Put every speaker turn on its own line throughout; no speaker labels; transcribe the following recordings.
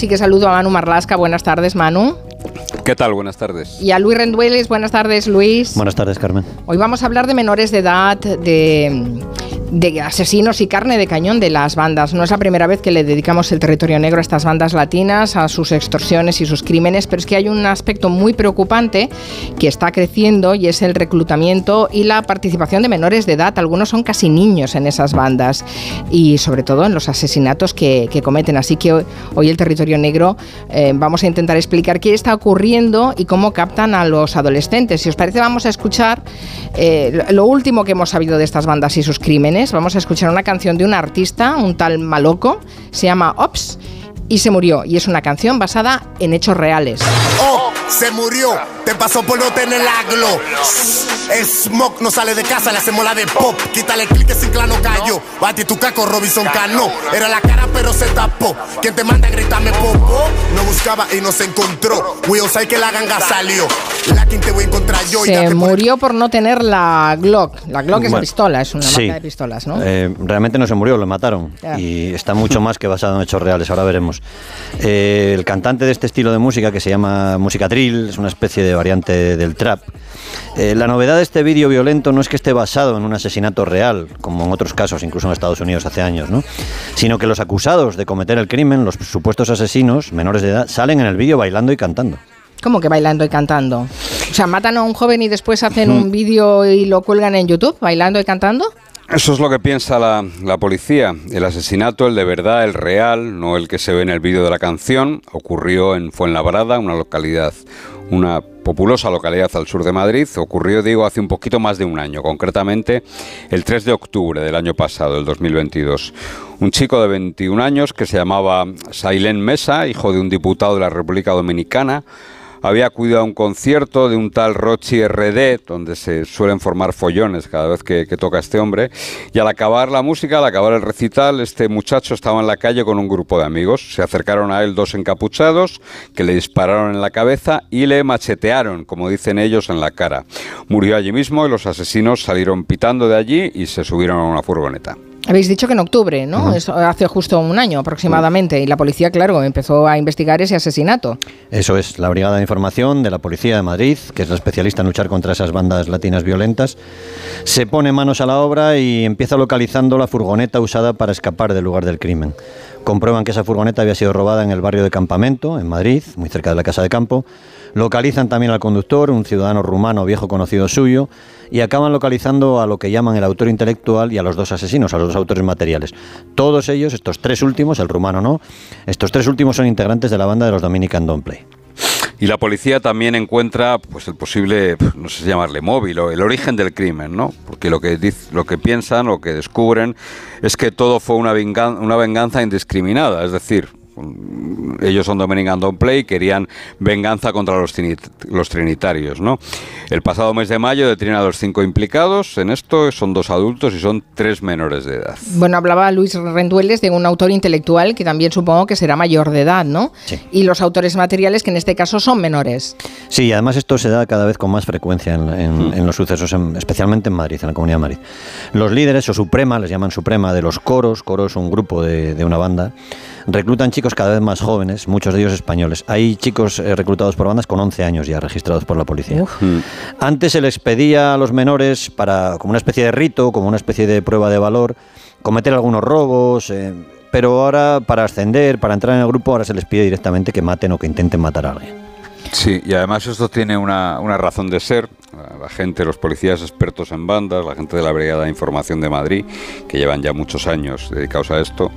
Así que saludo a Manu Marlasca. Buenas tardes, Manu.
¿Qué tal? Buenas tardes.
Y a Luis Rendueles. Buenas tardes, Luis.
Buenas tardes, Carmen.
Hoy vamos a hablar de menores de edad, de de asesinos y carne de cañón de las bandas. No es la primera vez que le dedicamos el territorio negro a estas bandas latinas, a sus extorsiones y sus crímenes, pero es que hay un aspecto muy preocupante que está creciendo y es el reclutamiento y la participación de menores de edad. Algunos son casi niños en esas bandas y sobre todo en los asesinatos que, cometen. Así que hoy, el territorio negro eh, vamos a intentar explicar qué está ocurriendo y cómo captan a los adolescentes. Si os parece, vamos a escuchar eh, lo último que hemos sabido de estas bandas y sus crímenes vamos a escuchar una canción de un artista, un tal Maloco, se llama Ops y se murió. Y es una canción basada en hechos reales.
Oh, se murió, te pasó por no tener la glow. Smoke no sale de casa, le hacemos la de pop. Quítale el clic sin clano cayó. Bati tu caco, Robinson Cano. Era la cara, pero se tapó. Quien te manda a gritarme popo. No buscaba y no se encontró. Will say que la ganga salió. La quien te voy a encontrar yo.
Se murió por no tener la Glock. La Glock es una pistola, es una marca de pistolas, ¿no?
Eh, realmente no se murió, lo mataron. Y está mucho más que basado en hechos reales, ahora veremos. Eh, el cantante de este estilo de música, que se llama música drill, es una especie de variante del trap. Eh, la novedad de este vídeo violento no es que esté basado en un asesinato real, como en otros casos, incluso en Estados Unidos hace años, ¿no? sino que los acusados de cometer el crimen, los supuestos asesinos menores de edad, salen en el vídeo bailando y cantando.
¿Cómo que bailando y cantando? O sea, matan a un joven y después hacen un vídeo y lo cuelgan en YouTube, bailando y cantando.
Eso es lo que piensa la, la, policía. El asesinato, el de verdad, el real, no el que se ve en el vídeo de la canción, ocurrió en Fuenlabrada, una localidad una populosa localidad al sur de Madrid. Ocurrió, digo, hace un poquito más de un año, concretamente el 3 de octubre del año pasado, el 2022. Un chico de 21 años que se llamaba Sailén Mesa, hijo de un diputado de la República Dominicana, había acudido a un concierto de un tal Rochi RD, donde se suelen formar follones cada vez que, toca este hombre, y al acabar la música, al acabar el recital, este muchacho estaba en la calle con un grupo de amigos. Se acercaron a él dos encapuchados que le dispararon en la cabeza y le machetearon, como dicen ellos, en la cara. Murió allí mismo y los asesinos salieron pitando de allí y se subieron a una furgoneta.
Habéis dicho que en octubre, ¿no? hace justo un año aproximadamente. Y la policía, claro, empezó a investigar ese asesinato.
Eso es, la Brigada de Información de la Policía de Madrid, que es la especialista en luchar contra esas bandas latinas violentas, se pone manos a la obra y empieza localizando la furgoneta usada para escapar del lugar del crimen. Comprueban que esa furgoneta había sido robada en el barrio de Campamento, en Madrid, muy cerca de la Casa de Campo. Localizan también al conductor, un ciudadano rumano viejo conocido suyo, y acaban localizando a lo que llaman el autor intelectual y a los dos asesinos, a los dos autores materiales. Todos ellos, estos tres últimos, el rumano no, estos tres últimos son integrantes de la banda de los Dominican Don't Play.
Y la policía también encuentra pues el posible, no sé si llamarle móvil el origen del crimen, ¿no? Porque lo que lo que piensan, lo que descubren es que todo fue una una venganza indiscriminada, es decir, ellos son Dominican Don't Play, querían venganza contra los, los trinitarios. ¿no? El pasado mes de mayo detienen a los cinco implicados en esto, son dos adultos y son tres menores de edad.
Bueno, hablaba Luis Rendueles de un autor intelectual que también supongo que será mayor de edad, ¿no? Y los autores materiales que en este caso son menores.
Sí, además esto se da cada vez con más frecuencia en, hmm. los sucesos, especialmente en Madrid, en la Comunidad de Madrid. Los líderes o Suprema, les llaman Suprema, de los coros, coros un grupo de, de una banda, reclutan chicos cada vez más jóvenes, muchos de ellos españoles. Hay chicos eh, reclutados por bandas con 11 años ya registrados por la policía. Mm. Antes se les pedía a los menores para, como una especie de rito, como una especie de prueba de valor, cometer algunos robos. Eh, pero ahora para ascender, para entrar en el grupo, ahora se les pide directamente que maten o que intenten matar a alguien.
Sí, y además esto tiene una, una razón de ser gente, los policías expertos en bandas, la gente de la Brigada de Información de Madrid, que llevan ya muchos años dedicados a esto,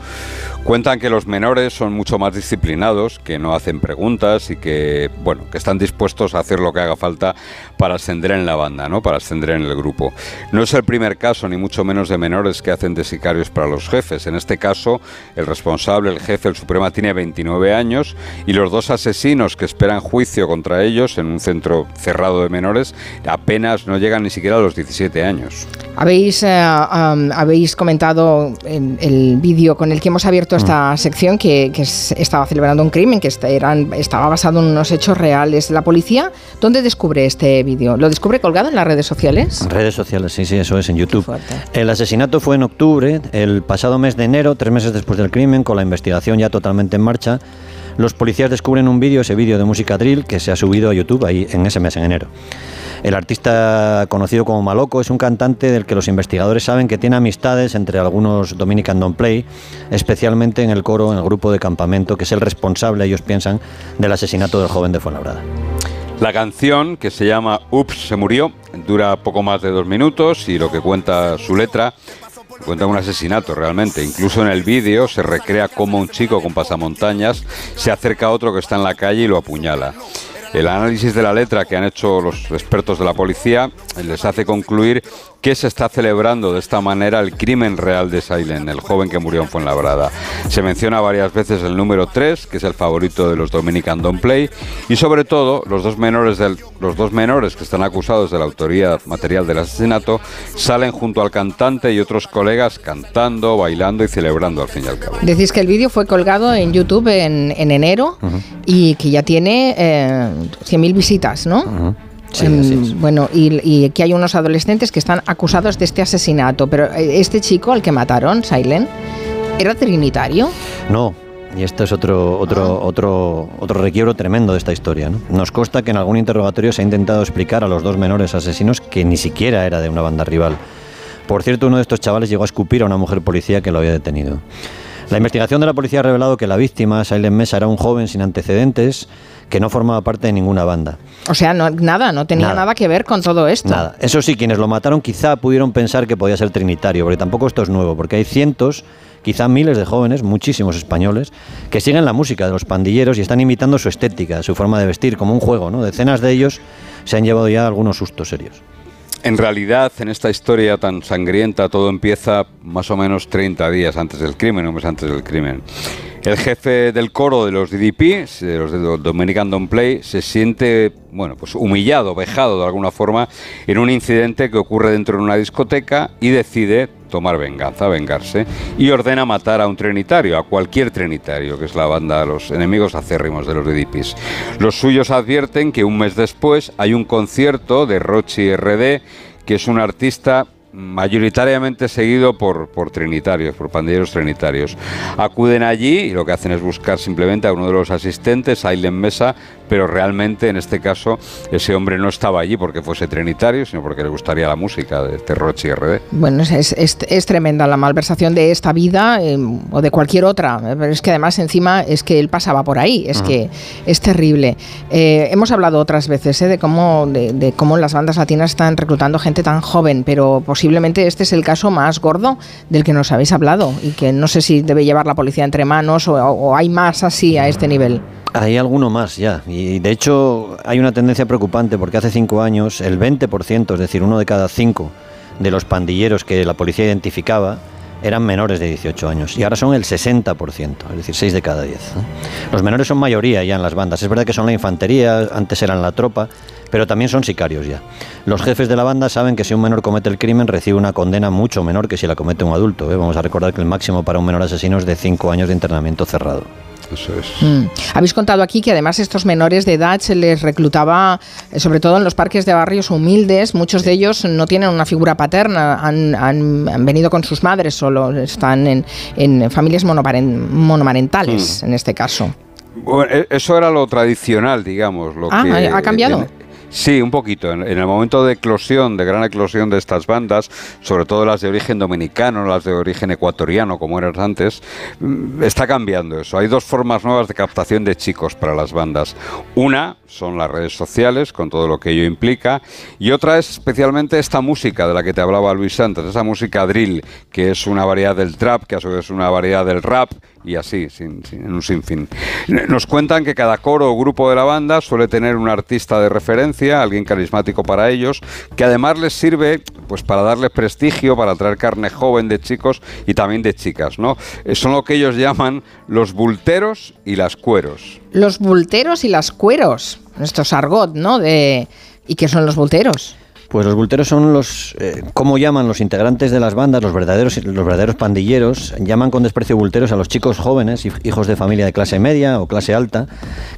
cuentan que los menores son mucho más disciplinados, que no hacen preguntas y que, bueno, que están dispuestos a hacer lo que haga falta para ascender en la banda, ¿no? Para ascender en el grupo. No es el primer caso, ni mucho menos de menores que hacen de sicarios para los jefes. En este caso, el responsable, el jefe, el Suprema, tiene 29 años y los dos asesinos que esperan juicio contra ellos en un centro cerrado de menores apenas no llegan ni siquiera a los 17 años.
Habéis, eh, habéis comentado en el vídeo con el que hemos abierto esta mm. sección que, estaba celebrando un crimen, que eran, estaba basado en unos hechos reales. La policía, ¿dónde descubre este vídeo? ¿Lo descubre colgado en las redes sociales?
En redes sociales, sí, sí, eso es en YouTube. El asesinato fue en octubre, el pasado mes de enero, tres meses después del crimen, con la investigación ya totalmente en marcha. Los policías descubren un vídeo, ese vídeo de música drill, que se ha subido a YouTube ahí en ese mes, en enero. El artista conocido como Maloco es un cantante del que los investigadores saben que tiene amistades entre algunos Dominican Don't Play, especialmente en el coro, en el grupo de campamento, que es el responsable, ellos piensan, del asesinato del joven de Fuenlabrada.
La canción, que se llama Ups, se murió, dura poco más de dos minutos y lo que cuenta su letra cuenta un asesinato realmente. Incluso en el vídeo se recrea cómo un chico con pasamontañas se acerca a otro que está en la calle y lo apuñala. El análisis de la letra que han hecho los expertos de la policía les hace concluir que se está celebrando de esta manera el crimen real de Silent, el joven que murió en Fuenlabrada. Se menciona varias veces el número 3, que es el favorito de los Dominican Don't Play, y sobre todo los dos menores, del, los dos menores que están acusados de la autoría material del asesinato salen junto al cantante y otros colegas cantando, bailando y celebrando al fin y al cabo.
Decís que el vídeo fue colgado en YouTube en, enero y que ya tiene eh, 100.000 visitas, ¿no? Em, bueno, y, y, que hay unos adolescentes que están acusados de este asesinato, pero eh, este chico al que mataron, Silent, ¿era trinitario?
No, y esto es otro, otro, ah. otro, otro requiebro tremendo de esta historia. Nos consta que en algún interrogatorio se ha intentado explicar a los dos menores asesinos que ni siquiera era de una banda rival. Por cierto, uno de estos chavales llegó a escupir a una mujer policía que lo había detenido. La investigación de la policía ha revelado que la víctima, Silent Mesa, era un joven sin antecedentes que no formaba parte de ninguna banda.
O sea, no, nada, no tenía nada. que ver con todo esto.
Nada. Eso sí, quienes lo mataron quizá pudieron pensar que podía ser trinitario, porque tampoco esto es nuevo, porque hay cientos, quizá miles de jóvenes, muchísimos españoles, que siguen la música de los pandilleros y están imitando su estética, su forma de vestir, como un juego, ¿no? Decenas de ellos se han llevado ya algunos sustos serios.
En realidad, en esta historia tan sangrienta, todo empieza más o menos 30 días antes del crimen, un mes antes del crimen. El jefe del coro de los DDP, de los de Dominican Don't Play, se siente, bueno, pues humillado, vejado de alguna forma en un incidente que ocurre dentro de una discoteca y decide tomar venganza, vengarse, y ordena matar a un trinitario, a cualquier trinitario, que es la banda, los enemigos acérrimos de los DDPs. Los suyos advierten que un mes después hay un concierto de Rochi RD, que es un artista mayoritariamente seguido por, por trinitarios, por pandilleros trinitarios. Acuden allí y lo que hacen es buscar simplemente a uno de los asistentes, Ailen Mesa, pero realmente en este caso ese hombre no estaba allí porque fuese trinitario, sino porque le gustaría la música de Terrochi RD.
Bueno, es, es, tremenda la malversación de esta vida eh, o de cualquier otra, pero es que además encima es que él pasaba por ahí, es que es terrible. Eh, hemos hablado otras veces eh, de, cómo, de, cómo las bandas latinas están reclutando gente tan joven, pero posiblemente este es el caso más gordo del que nos habéis hablado y que no sé si debe llevar la policía entre manos o hay más así a este nivel.
Hay alguno más ya. Y de hecho hay una tendencia preocupante porque hace cinco años el 20%, es decir, uno de cada cinco de los pandilleros que la policía identificaba eran menores de 18 años y ahora son el 60%, es decir, 6 de cada 10. Los menores son mayoría ya en las bandas. Es verdad que son la infantería, antes eran la tropa, pero también son sicarios ya. Los jefes de la banda saben que si un menor comete el crimen recibe una condena mucho menor que si la comete un adulto. ¿eh? Vamos a recordar que el máximo para un menor asesino es de 5 años de internamiento cerrado.
Mm. Habéis contado aquí que además estos menores de edad se les reclutaba, eh, sobre todo en los parques de barrios humildes, muchos de ellos no tienen una figura paterna, han, venido con sus madres solo, están en, familias monomarentales mm. en este caso.
Bueno, e, eso era lo tradicional, digamos. Lo
ah, ¿ha cambiado?
Sí, un poquito. En, el momento de eclosión, de gran eclosión de estas bandas, sobre todo las de origen dominicano, las de origen ecuatoriano, como eran antes, mm, está cambiando eso. Hay dos formas nuevas de captación de chicos para las bandas. Una son las redes sociales, con todo lo que ello implica, y otra es especialmente esta música de la que te hablaba Luis Santos, esa música drill, que es una variedad del trap, que a su vez es una variedad del rap, y así, sin, en un sinfín. Nos cuentan que cada coro o grupo de la banda suele tener un artista de referencia, alguien carismático para ellos, que además les sirve pues para darles prestigio, para traer carne joven de chicos y también de chicas, ¿no? Eh, son lo que ellos llaman los bulteros y las cueros.
Los bulteros y las cueros, nuestro argot, ¿no? De ¿Y qué son los bulteros?
Pues los bulteros son los, eh, ¿cómo llaman los integrantes de las bandas, los verdaderos, los verdaderos pandilleros? Llaman con desprecio bulteros a los chicos jóvenes, hijos de familia de clase media o clase alta,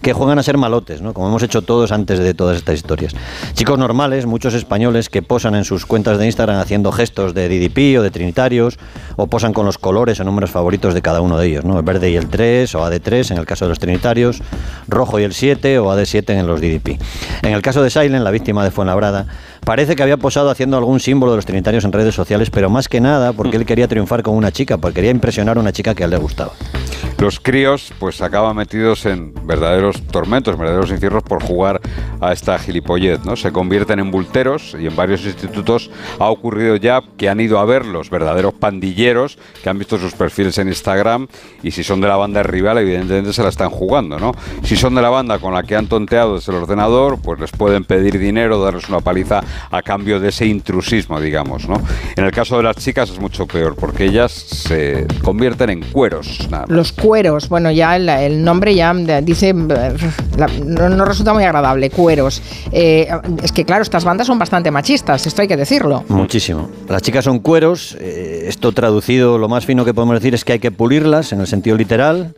que juegan a ser malotes, ¿no? como hemos hecho todos antes de todas estas historias. Chicos normales, muchos españoles que posan en sus cuentas de Instagram haciendo gestos de DDP o de trinitarios, o posan con los colores o números favoritos de cada uno de ellos, ¿no? el verde y el 3 o AD3 en el caso de los trinitarios, rojo y el 7 o AD7 en los DDP. En el caso de Silent, la víctima de Fuenlabrada, Parece que había posado haciendo algún símbolo de los trinitarios en redes sociales, pero más que nada porque él quería triunfar con una chica, porque quería impresionar a una chica que a él le gustaba.
Los críos pues acaban metidos en verdaderos tormentos, verdaderos infiernos por jugar a esta gilipollez, ¿no? Se convierten en bulteros y en varios institutos ha ocurrido ya que han ido a ver los verdaderos pandilleros que han visto sus perfiles en Instagram y si son de la banda rival evidentemente se la están jugando, ¿no? Si son de la banda con la que han tonteado desde el ordenador, pues les pueden pedir dinero, darles una paliza a cambio de ese intrusismo, digamos, ¿no? En el caso de las chicas es mucho peor porque ellas se convierten en cueros.
Cueros, bueno, ya el, nombre ya dice, no, resulta muy agradable, cueros. Eh, es que claro, estas bandas son bastante machistas, esto hay que decirlo.
Muchísimo. Las chicas son cueros, eh, esto traducido, lo más fino que podemos decir es que hay que pulirlas en el sentido literal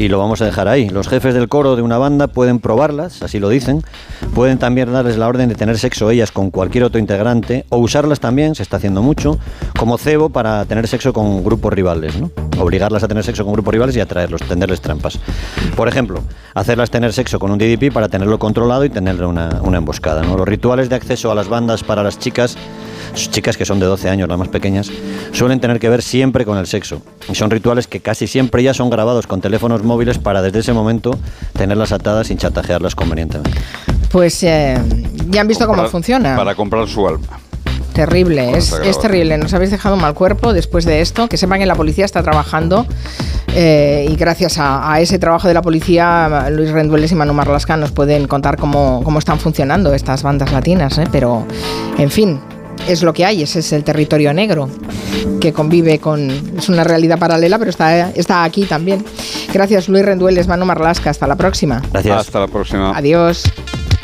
y lo vamos a dejar ahí. Los jefes del coro de una banda pueden probarlas, así lo dicen, pueden también darles la orden de tener sexo ellas con cualquier otro integrante o usarlas también, se está haciendo mucho, como cebo para tener sexo con grupos rivales, ¿no? Obligarlas a tener sexo con grupos rivales y atraerlos, tenderles trampas. Por ejemplo, hacerlas tener sexo con un DDP para tenerlo controlado y tenerle una, una emboscada. ¿no? Los rituales de acceso a las bandas para las chicas chicas que son de 12 años, las más pequeñas, suelen tener que ver siempre con el sexo. Y son rituales que casi siempre ya son grabados con teléfonos móviles para desde ese momento tenerlas atadas sin chantajearlas convenientemente.
Pues eh, ya han visto cómo funciona.
Para comprar su alma.
Terrible, es, es, terrible. Nos habéis dejado mal cuerpo después de esto. Que sepan que la policía está trabajando eh, y gracias a, ese trabajo de la policía, Luis Rendueles y Manu Marlasca nos pueden contar cómo, cómo están funcionando estas bandas latinas. ¿eh? Pero, en fin, es lo que hay, ese es el territorio negro que convive con... Es una realidad paralela, pero está, está aquí también. Gracias Luis Rendueles, Manu Marlasca, hasta la próxima.
Gracias.
Hasta la próxima.
Adiós.